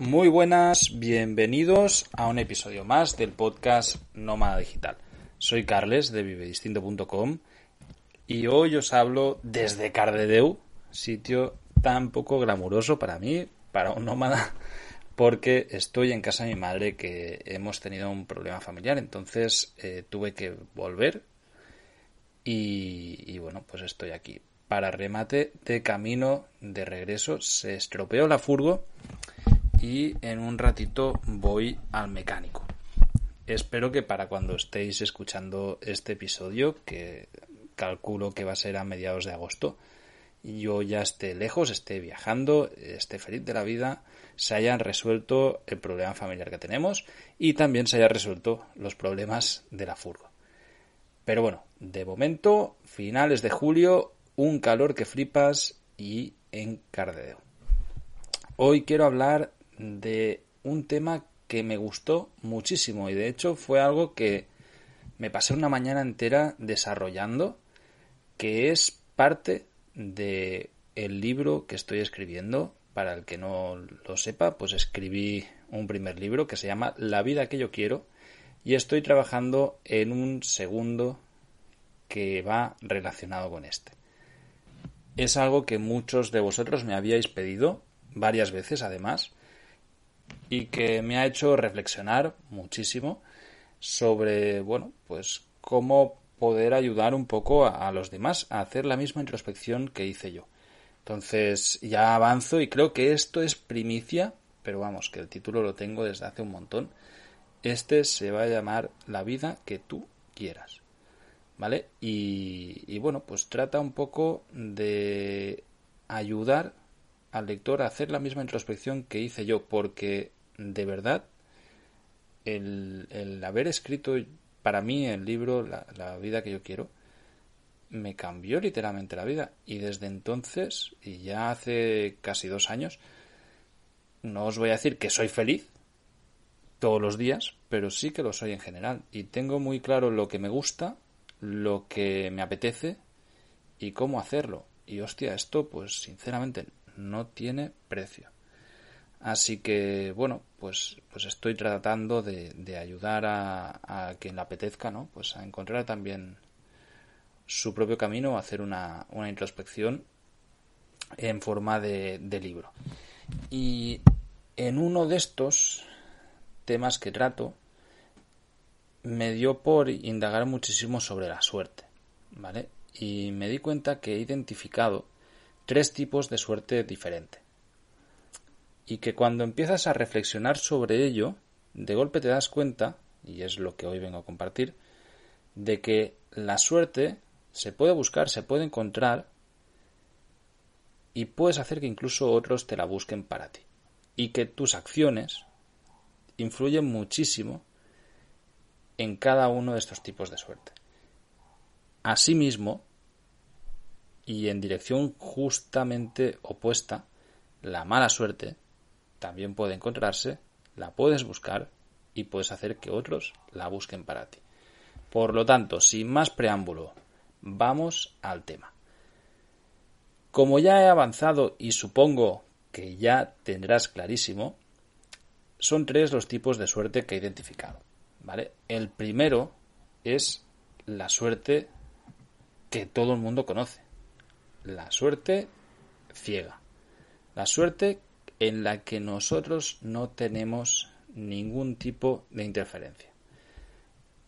Muy buenas, bienvenidos a un episodio más del podcast Nómada Digital. Soy Carles de vivedistinto.com y hoy os hablo desde Cardedeu, sitio tan poco glamuroso para mí, para un nómada, porque estoy en casa de mi madre que hemos tenido un problema familiar, entonces eh, tuve que volver y, y bueno, pues estoy aquí. Para remate de camino de regreso se estropeó la furgo y en un ratito voy al mecánico. Espero que para cuando estéis escuchando este episodio, que calculo que va a ser a mediados de agosto, yo ya esté lejos, esté viajando, esté feliz de la vida, se hayan resuelto el problema familiar que tenemos y también se hayan resuelto los problemas de la furgo. Pero bueno, de momento, finales de julio, un calor que flipas y en Cardedeo. Hoy quiero hablar de un tema que me gustó muchísimo y de hecho fue algo que me pasé una mañana entera desarrollando que es parte de libro que estoy escribiendo. Para el que no lo sepa pues escribí un primer libro que se llama La vida que yo quiero y estoy trabajando en un segundo que va relacionado con este. Es algo que muchos de vosotros me habíais pedido varias veces además y que me ha hecho reflexionar muchísimo sobre, bueno, pues cómo poder ayudar un poco a, los demás a hacer la misma introspección que hice yo. Entonces ya avanzo y creo que esto es primicia, pero vamos, que el título lo tengo desde hace un montón. Este se va a llamar La vida que tú quieras. ¿Vale? Y, bueno, pues trata un poco de ayudar al lector a hacer la misma introspección que hice yo, porque de verdad el, haber escrito para mí el libro la, la, vida que yo quiero me cambió literalmente la vida. Y desde entonces y ya hace casi dos años no os voy a decir que soy feliz todos los días pero sí que lo soy en general. Y tengo muy claro lo que me gusta lo que me apetece y cómo hacerlo. Y hostia esto pues sinceramente no tiene precio. Así que, bueno, pues, pues estoy tratando de, ayudar a, quien le apetezca, ¿no? Pues a encontrar también su propio camino, a hacer una, una introspección en forma de, de libro. Y en uno de estos temas que trato, me dio por indagar muchísimo sobre la suerte, ¿vale? Y me di cuenta que he identificado tres tipos de suerte diferente. Y que cuando empiezas a reflexionar sobre ello, de golpe te das cuenta, y es lo que hoy vengo a compartir, de que la suerte se puede buscar, se puede encontrar, y puedes hacer que incluso otros te la busquen para ti. Y que tus acciones influyen muchísimo en cada uno de estos tipos de suerte. Asimismo, y en dirección justamente opuesta, la mala suerte también puede encontrarse, la puedes buscar y puedes hacer que otros la busquen para ti. Por lo tanto, sin más preámbulo, vamos al tema. Como ya he avanzado y supongo que ya tendrás clarísimo, son tres los tipos de suerte que he identificado. ¿vale? El primero es la suerte que todo el mundo conoce, la suerte ciega. La suerte en la que nosotros no tenemos ningún tipo de interferencia.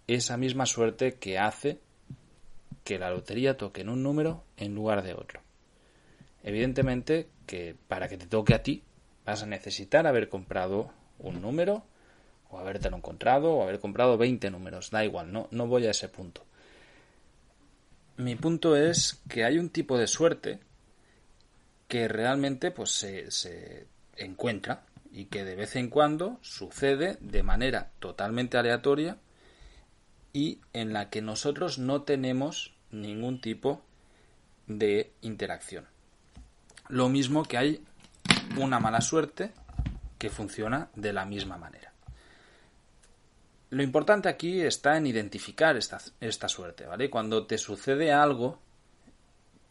Esa misma suerte que hace que la lotería toque en un número en lugar de otro. Evidentemente que para que te toque a ti vas a necesitar haber comprado un número o habértelo encontrado o haber comprado 20 números, da igual, no, no voy a ese punto. Mi punto es que hay un tipo de suerte que realmente pues se, se encuentra y que de vez en cuando sucede de manera totalmente aleatoria y en la que nosotros no tenemos ningún tipo de interacción. Lo mismo que hay una mala suerte que funciona de la misma manera. Lo importante aquí está en identificar esta, esta suerte, ¿vale? Cuando te sucede algo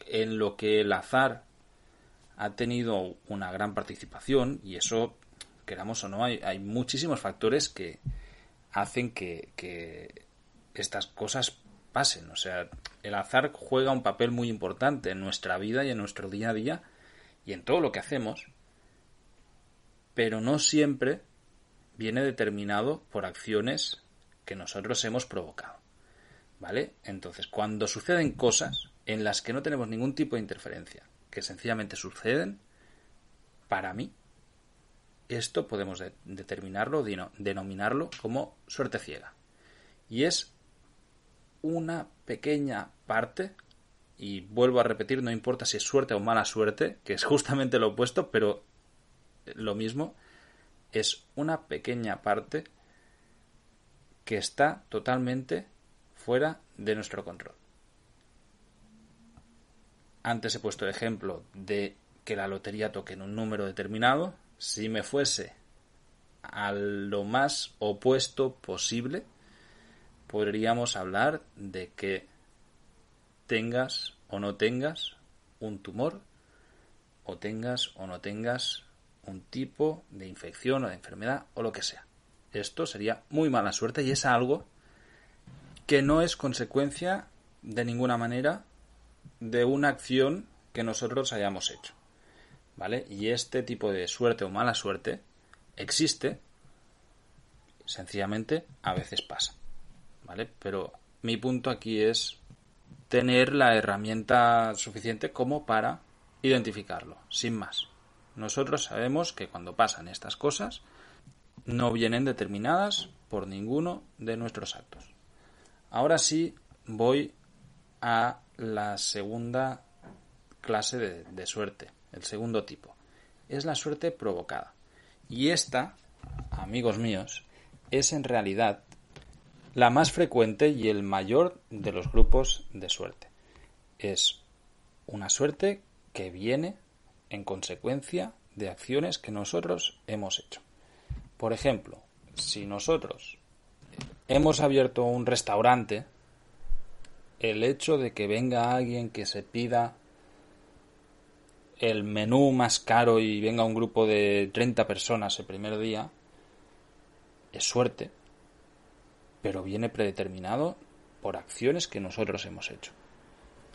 en lo que el azar ha tenido una gran participación, y eso queramos o no, hay, hay muchísimos factores que hacen que, que estas cosas pasen. O sea, el azar juega un papel muy importante en nuestra vida y en nuestro día a día y en todo lo que hacemos, pero no siempre viene determinado por acciones que nosotros hemos provocado. ¿Vale? Entonces, cuando suceden cosas en las que no tenemos ningún tipo de interferencia, que sencillamente suceden, para mí, esto podemos determinarlo, denominarlo como suerte ciega. Y es una pequeña parte, y vuelvo a repetir, no importa si es suerte o mala suerte, que es justamente lo opuesto, pero lo mismo, es una pequeña parte que está totalmente fuera de nuestro control. Antes he puesto el ejemplo de que la lotería toque en un número determinado. Si me fuese a lo más opuesto posible, podríamos hablar de que tengas o no tengas un tumor o tengas o no tengas un tipo de infección o de enfermedad o lo que sea. Esto sería muy mala suerte y es algo que no es consecuencia de ninguna manera de una acción que nosotros hayamos hecho. ¿Vale? Y este tipo de suerte o mala suerte existe, sencillamente a veces pasa. ¿vale? Pero mi punto aquí es tener la herramienta suficiente como para identificarlo, sin más. Nosotros sabemos que cuando pasan estas cosas no vienen determinadas por ninguno de nuestros actos. Ahora sí voy a la segunda clase de, suerte, el segundo tipo. Es la suerte provocada. Y esta, amigos míos, es en realidad la más frecuente y el mayor de los grupos de suerte. Es una suerte que viene en consecuencia de acciones que nosotros hemos hecho. Por ejemplo, si nosotros hemos abierto un restaurante, el hecho de que venga alguien que se pida el menú más caro y venga un grupo de 30 personas el primer día, es suerte, pero viene predeterminado por acciones que nosotros hemos hecho.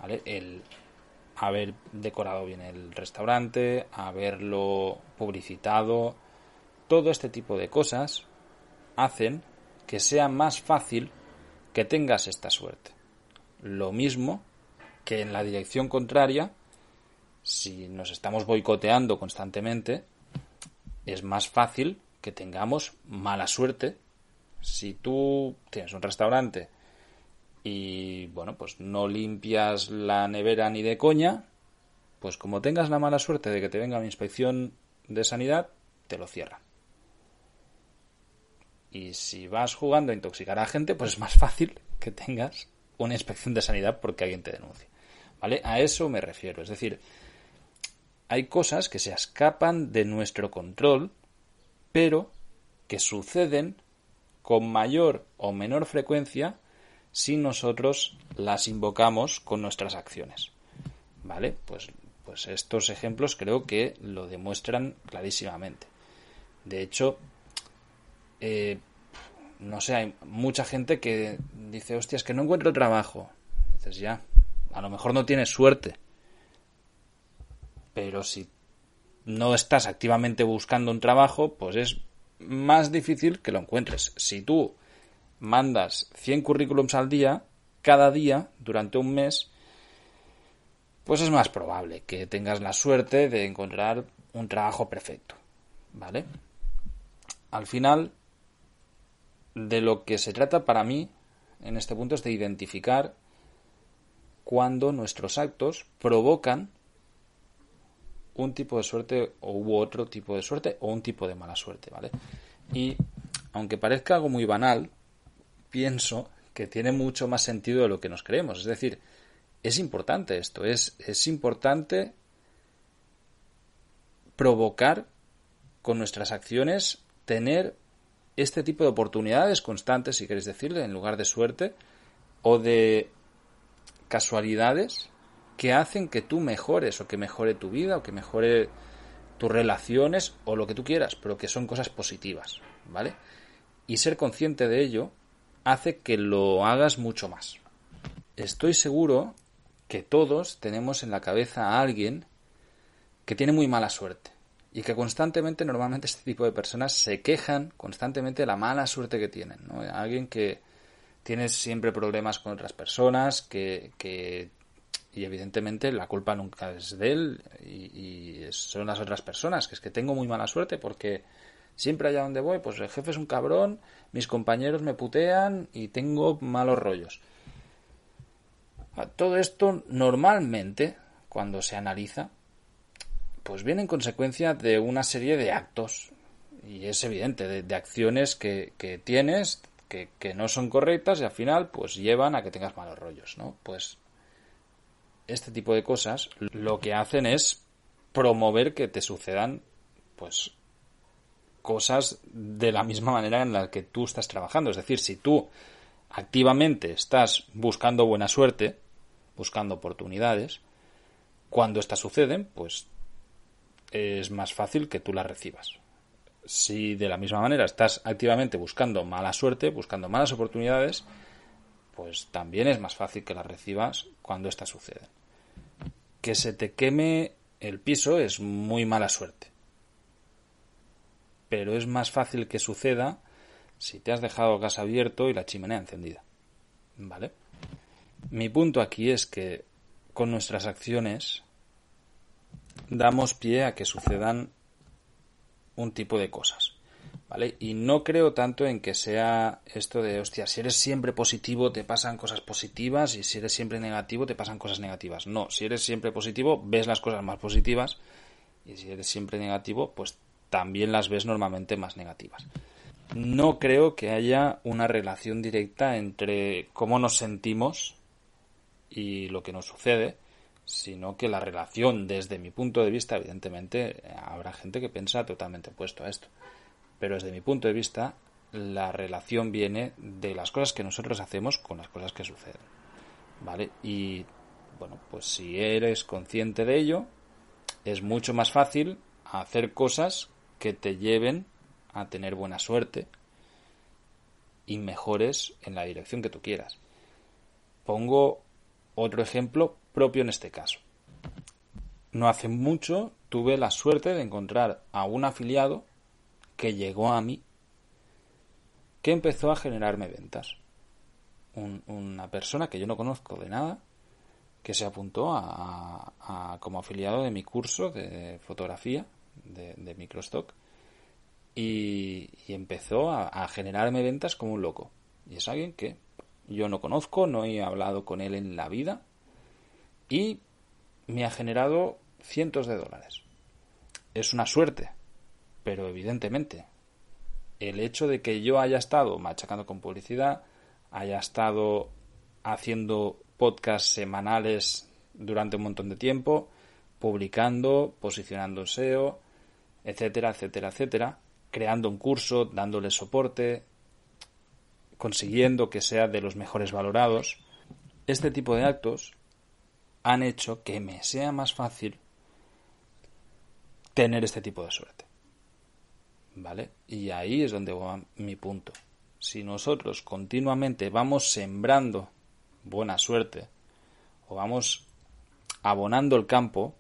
¿Vale? El haber decorado bien el restaurante, haberlo publicitado, todo este tipo de cosas hacen que sea más fácil que tengas esta suerte. Lo mismo que en la dirección contraria, si nos estamos boicoteando constantemente, es más fácil que tengamos mala suerte si tú tienes un restaurante y, bueno, pues no limpias la nevera ni de coña, pues como tengas la mala suerte de que te venga una inspección de sanidad, te lo cierran. Y si vas jugando a intoxicar a gente, pues es más fácil que tengas una inspección de sanidad porque alguien te denuncie. ¿Vale? A eso me refiero. Es decir, hay cosas que se escapan de nuestro control, pero que suceden con mayor o menor frecuencia si nosotros las invocamos con nuestras acciones. ¿Vale? Pues, pues estos ejemplos creo que lo demuestran clarísimamente. De hecho, eh, no sé, hay mucha gente que dice, hostia, es que no encuentro trabajo. dices, ya, a lo mejor no tienes suerte. Pero si no estás activamente buscando un trabajo, pues es más difícil que lo encuentres. Si tú mandas 100 currículums al día, cada día, durante un mes, pues es más probable que tengas la suerte de encontrar un trabajo perfecto. ¿Vale? Al final, de lo que se trata para mí en este punto es de identificar cuando nuestros actos provocan un tipo de suerte o hubo otro tipo de suerte o un tipo de mala suerte, ¿vale? Y aunque parezca algo muy banal, pienso que tiene mucho más sentido de lo que nos creemos. Es decir, es importante esto, es, es importante provocar con nuestras acciones tener este tipo de oportunidades constantes, si queréis decirle, en lugar de suerte, o de casualidades que hacen que tú mejores o que mejore tu vida o que mejore tus relaciones o lo que tú quieras, pero que son cosas positivas, ¿vale? Y ser consciente de ello hace que lo hagas mucho más. Estoy seguro que todos tenemos en la cabeza a alguien que tiene muy mala suerte y que constantemente, normalmente este tipo de personas se quejan constantemente de la mala suerte que tienen, ¿no? Alguien que tiene siempre problemas con otras personas, que, que y evidentemente la culpa nunca es de él y, y, son las otras personas, que es que tengo muy mala suerte porque siempre allá donde voy, pues el jefe es un cabrón, mis compañeros me putean y tengo malos rollos. Todo esto normalmente, cuando se analiza, pues viene en consecuencia de una serie de actos. Y es evidente, de, acciones que, tienes que, que, no son correctas y al final pues llevan a que tengas malos rollos, ¿no? Pues este tipo de cosas lo que hacen es promover que te sucedan pues cosas de la misma manera en la que tú estás trabajando. Es decir, si tú activamente estás buscando buena suerte, buscando oportunidades, cuando estas suceden, pues es más fácil que tú las recibas. Si de la misma manera estás activamente buscando mala suerte, buscando malas oportunidades, pues también es más fácil que las recibas cuando estas suceden. Que se te queme el piso es muy mala suerte. Pero es más fácil que suceda si te has dejado el gas abierto y la chimenea encendida. ¿Vale? Mi punto aquí es que con nuestras acciones damos pie a que sucedan un tipo de cosas. ¿Vale? Y no creo tanto en que sea esto de, hostia, si eres siempre positivo te pasan cosas positivas y si eres siempre negativo te pasan cosas negativas. No, si eres siempre positivo ves las cosas más positivas y si eres siempre negativo pues también las ves normalmente más negativas. No creo que haya una relación directa entre cómo nos sentimos y lo que nos sucede, sino que la relación, desde mi punto de vista, evidentemente habrá gente que piensa totalmente opuesto a esto, pero desde mi punto de vista, la relación viene de las cosas que nosotros hacemos con las cosas que suceden. ¿Vale? Y bueno, pues si eres consciente de ello, es mucho más fácil hacer cosas que te lleven a tener buena suerte y mejores en la dirección que tú quieras. Pongo otro ejemplo propio en este caso. No hace mucho tuve la suerte de encontrar a un afiliado que llegó a mí que empezó a generarme ventas. una persona que yo no conozco de nada que se apuntó a, como afiliado de mi curso de fotografía de, microstock y, empezó a generarme ventas como un loco. Y es alguien que yo no conozco, no he hablado con él en la vida y me ha generado cientos de dólares. Es una suerte, pero evidentemente el hecho de que yo haya estado machacando con publicidad, haya estado haciendo podcasts semanales durante un montón de tiempo, publicando, posicionando SEO, etcétera, etcétera, etcétera, creando un curso, dándole soporte, consiguiendo que sea de los mejores valorados. Este tipo de actos han hecho que me sea más fácil tener este tipo de suerte. ¿Vale? Y ahí es donde va mi punto. Si nosotros continuamente vamos sembrando buena suerte o vamos abonando el campo,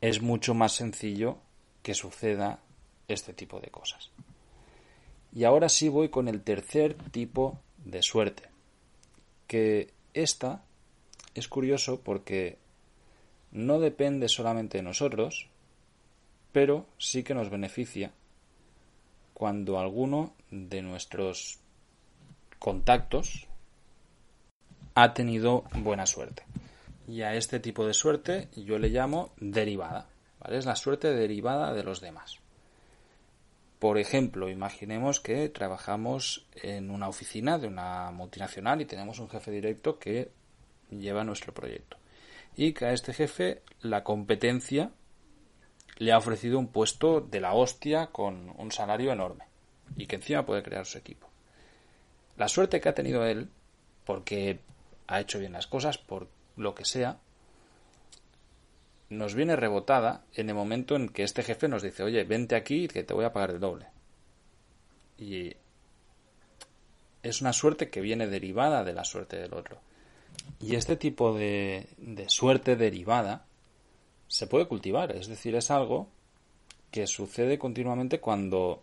es mucho más sencillo que suceda este tipo de cosas. Y ahora sí voy con el tercer tipo de suerte, que esta es curioso porque no depende solamente de nosotros, pero sí que nos beneficia cuando alguno de nuestros contactos ha tenido buena suerte. Y a este tipo de suerte yo le llamo derivada. Es la suerte derivada de los demás. Por ejemplo, imaginemos que trabajamos en una oficina de una multinacional y tenemos un jefe directo que lleva nuestro proyecto. Y que a este jefe la competencia le ha ofrecido un puesto de la hostia con un salario enorme y que encima puede crear su equipo. La suerte que ha tenido él, porque ha hecho bien las cosas, por lo que sea, nos viene rebotada en el momento en que este jefe nos dice, oye, vente aquí que te voy a pagar el doble. Y es una suerte que viene derivada de la suerte del otro. Y este tipo de, de suerte derivada se puede cultivar, es decir, es algo que sucede continuamente cuando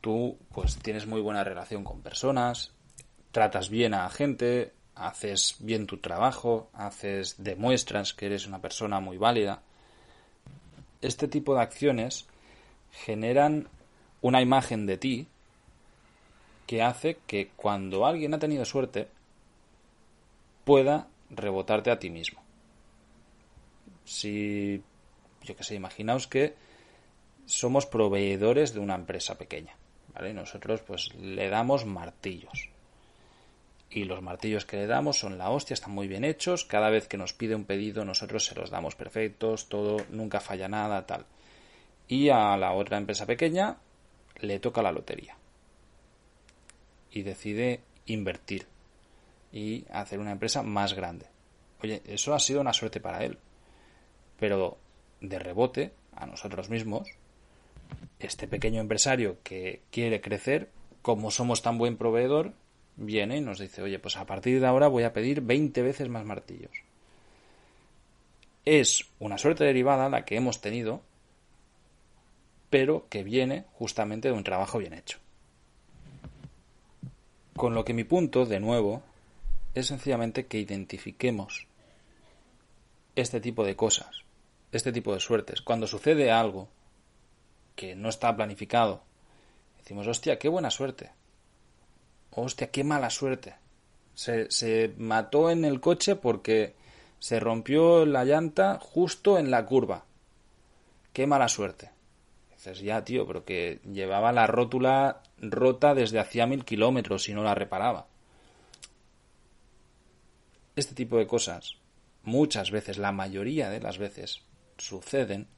tú pues tienes muy buena relación con personas, tratas bien a gente, haces bien tu trabajo, haces demuestras que eres una persona muy válida. Este tipo de acciones generan una imagen de ti que hace que cuando alguien ha tenido suerte pueda rebotarte a ti mismo. Si yo qué sé, imaginaos que somos proveedores de una empresa pequeña, ¿vale? Nosotros pues le damos martillos y los martillos que le damos son la hostia, están muy bien hechos, cada vez que nos pide un pedido nosotros se los damos perfectos, todo, nunca falla nada, tal. Y a la otra empresa pequeña le toca la lotería y decide invertir y hacer una empresa más grande. Oye, eso ha sido una suerte para él. Pero de rebote, a nosotros mismos, este pequeño empresario que quiere crecer, como somos tan buen proveedor, viene y nos dice, oye, pues a partir de ahora voy a pedir 20 veces más martillos. Es una suerte derivada la que hemos tenido, pero que viene justamente de un trabajo bien hecho. Con lo que mi punto, de nuevo, es sencillamente que identifiquemos este tipo de cosas, este tipo de suertes. Cuando sucede algo que no está planificado, decimos, hostia, qué buena suerte hostia, qué mala suerte. Se, se mató en el coche porque se rompió la llanta justo en la curva. Qué mala suerte. Dices, ya, tío, pero que llevaba la rótula rota desde hacía mil kilómetros y no la reparaba. Este tipo de cosas, muchas veces, la mayoría de las veces, suceden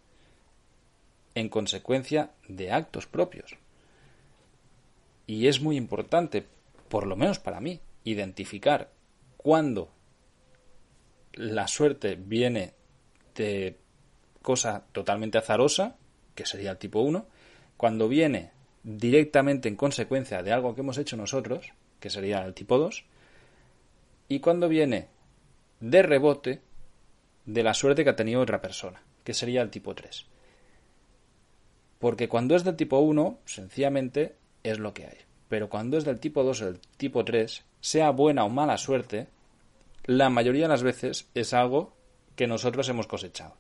en consecuencia de actos propios. Y es muy importante por lo menos para mí, identificar cuándo la suerte viene de cosa totalmente azarosa, que sería el tipo 1, cuando viene directamente en consecuencia de algo que hemos hecho nosotros, que sería el tipo 2, y cuando viene de rebote de la suerte que ha tenido otra persona, que sería el tipo 3. Porque cuando es del tipo 1, sencillamente es lo que hay. Pero cuando es del tipo 2 o del tipo 3, sea buena o mala suerte, la mayoría de las veces es algo que nosotros hemos cosechado.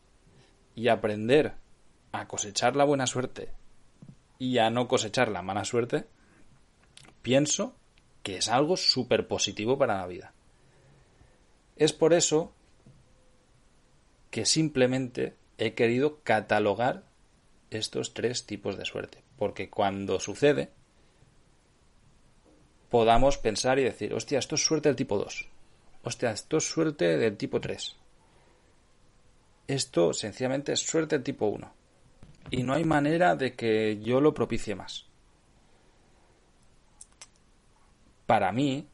Y aprender a cosechar la buena suerte y a no cosechar la mala suerte, pienso que es algo súper positivo para la vida. Es por eso que simplemente he querido catalogar estos tres tipos de suerte. Porque cuando sucede, podamos pensar y decir, hostia, esto es suerte del tipo 2. Hostia, esto es suerte del tipo 3. Esto sencillamente es suerte del tipo 1. Y no hay manera de que yo lo propicie más. Para mí,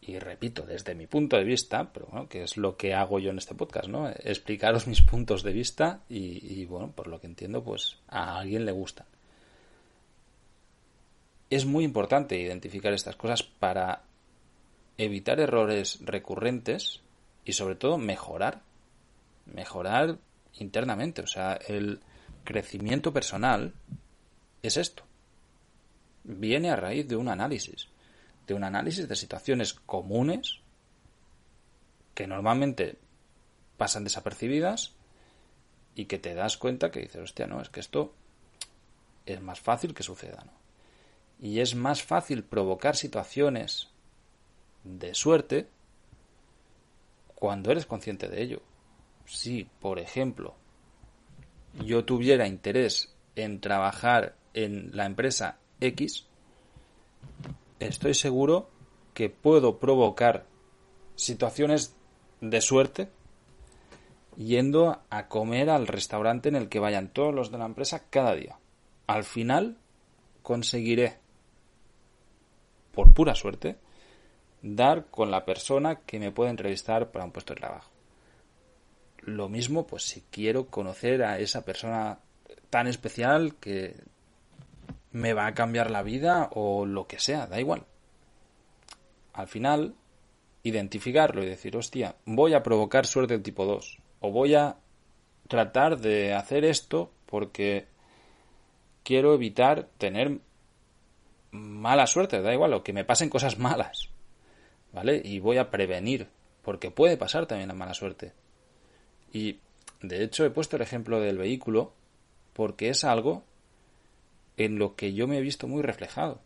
y repito, desde mi punto de vista, pero bueno, que es lo que hago yo en este podcast, ¿no? Explicaros mis puntos de vista y, y bueno, por lo que entiendo, pues a alguien le gusta es muy importante identificar estas cosas para evitar errores recurrentes y sobre todo mejorar. Mejorar internamente. O sea, el crecimiento personal es esto. Viene a raíz de un análisis. De un análisis de situaciones comunes que normalmente pasan desapercibidas y que te das cuenta que dices, hostia, no, es que esto es más fácil que suceda, ¿no? Y es más fácil provocar situaciones de suerte cuando eres consciente de ello. Si, por ejemplo, yo tuviera interés en trabajar en la empresa X, estoy seguro que puedo provocar situaciones de suerte yendo a comer al restaurante en el que vayan todos los de la empresa cada día. Al final conseguiré por pura suerte, dar con la persona que me puede entrevistar para un puesto de trabajo. lo mismo, pues si quiero conocer a esa persona tan especial que me va a cambiar la vida o lo que sea, da igual. Al final, identificarlo y decir, hostia, voy a provocar suerte tipo 2 o voy a tratar de hacer esto porque quiero evitar tener mala suerte, da igual, o que me pasen cosas malas, ¿vale? Y voy a prevenir, porque puede pasar también la mala suerte. Y de hecho he puesto el ejemplo del vehículo porque es algo en lo que yo me he visto muy reflejado.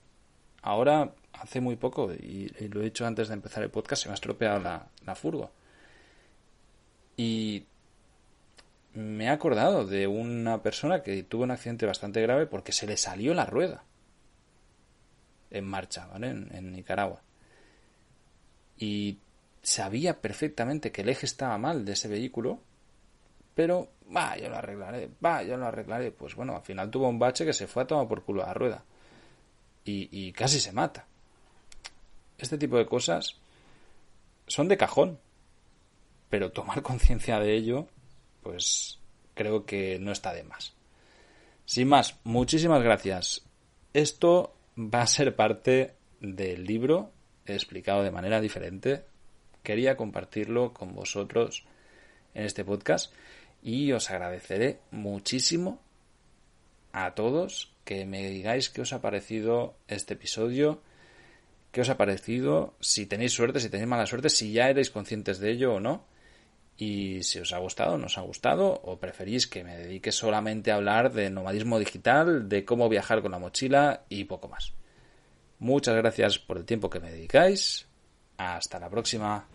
Ahora, hace muy poco, y, lo he dicho antes de empezar el podcast, se me ha estropeado la, la furgo. Y me he acordado de una persona que tuvo un accidente bastante grave porque se le salió la rueda en marcha, ¿vale? En, Nicaragua. Y sabía perfectamente que el eje estaba mal de ese vehículo, pero, va, yo lo arreglaré, va, yo lo arreglaré. Pues bueno, al final tuvo un bache que se fue a tomar por culo a la rueda. Y, y casi se mata. Este tipo de cosas son de cajón. Pero tomar conciencia de ello, pues creo que no está de más. Sin más, muchísimas gracias. Esto va a ser parte del libro explicado de manera diferente. Quería compartirlo con vosotros en este podcast y os agradeceré muchísimo a todos que me digáis qué os ha parecido este episodio, qué os ha parecido, si tenéis suerte, si tenéis mala suerte, si ya erais conscientes de ello o no. Y si os ha gustado, no os ha gustado, o preferís que me dedique solamente a hablar de nomadismo digital, de cómo viajar con la mochila y poco más. Muchas gracias por el tiempo que me dedicáis. Hasta la próxima.